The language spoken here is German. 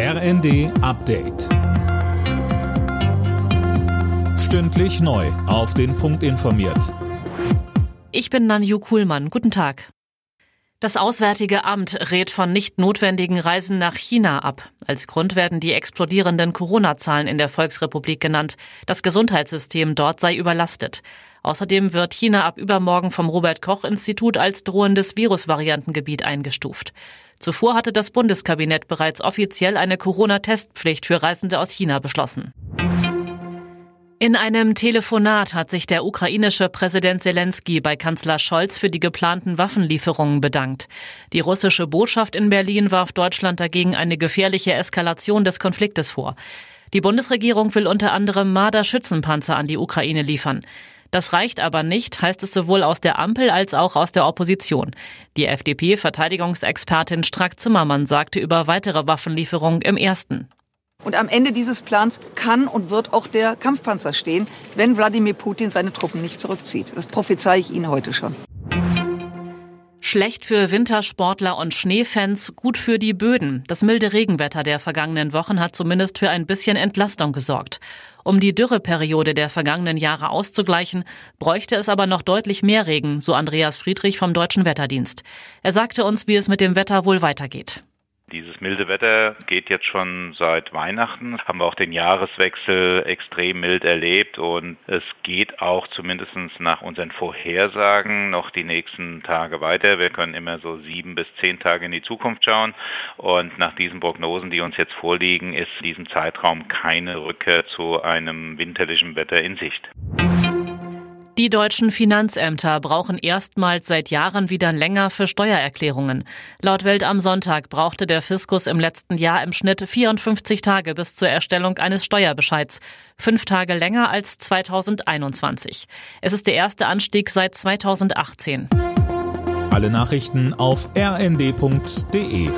RND Update. Stündlich neu. Auf den Punkt informiert. Ich bin Nanju Kuhlmann. Guten Tag. Das Auswärtige Amt rät von nicht notwendigen Reisen nach China ab. Als Grund werden die explodierenden Corona-Zahlen in der Volksrepublik genannt. Das Gesundheitssystem dort sei überlastet. Außerdem wird China ab übermorgen vom Robert Koch Institut als drohendes Virusvariantengebiet eingestuft. Zuvor hatte das Bundeskabinett bereits offiziell eine Corona-Testpflicht für Reisende aus China beschlossen. In einem Telefonat hat sich der ukrainische Präsident Zelensky bei Kanzler Scholz für die geplanten Waffenlieferungen bedankt. Die russische Botschaft in Berlin warf Deutschland dagegen eine gefährliche Eskalation des Konfliktes vor. Die Bundesregierung will unter anderem Marder-Schützenpanzer an die Ukraine liefern. Das reicht aber nicht, heißt es sowohl aus der Ampel als auch aus der Opposition. Die FDP-Verteidigungsexpertin Strack-Zimmermann sagte über weitere Waffenlieferungen im ersten. Und am Ende dieses Plans kann und wird auch der Kampfpanzer stehen, wenn Wladimir Putin seine Truppen nicht zurückzieht. Das prophezei ich Ihnen heute schon. Schlecht für Wintersportler und Schneefans, gut für die Böden. Das milde Regenwetter der vergangenen Wochen hat zumindest für ein bisschen Entlastung gesorgt. Um die Dürreperiode der vergangenen Jahre auszugleichen, bräuchte es aber noch deutlich mehr Regen, so Andreas Friedrich vom Deutschen Wetterdienst. Er sagte uns, wie es mit dem Wetter wohl weitergeht. Dieses milde Wetter geht jetzt schon seit Weihnachten. Haben wir auch den Jahreswechsel extrem mild erlebt und es geht auch zumindest nach unseren Vorhersagen noch die nächsten Tage weiter. Wir können immer so sieben bis zehn Tage in die Zukunft schauen und nach diesen Prognosen, die uns jetzt vorliegen, ist in diesem Zeitraum keine Rückkehr zu einem winterlichen Wetter in Sicht. Die deutschen Finanzämter brauchen erstmals seit Jahren wieder länger für Steuererklärungen. Laut Welt am Sonntag brauchte der Fiskus im letzten Jahr im Schnitt 54 Tage bis zur Erstellung eines Steuerbescheids. Fünf Tage länger als 2021. Es ist der erste Anstieg seit 2018. Alle Nachrichten auf rnd.de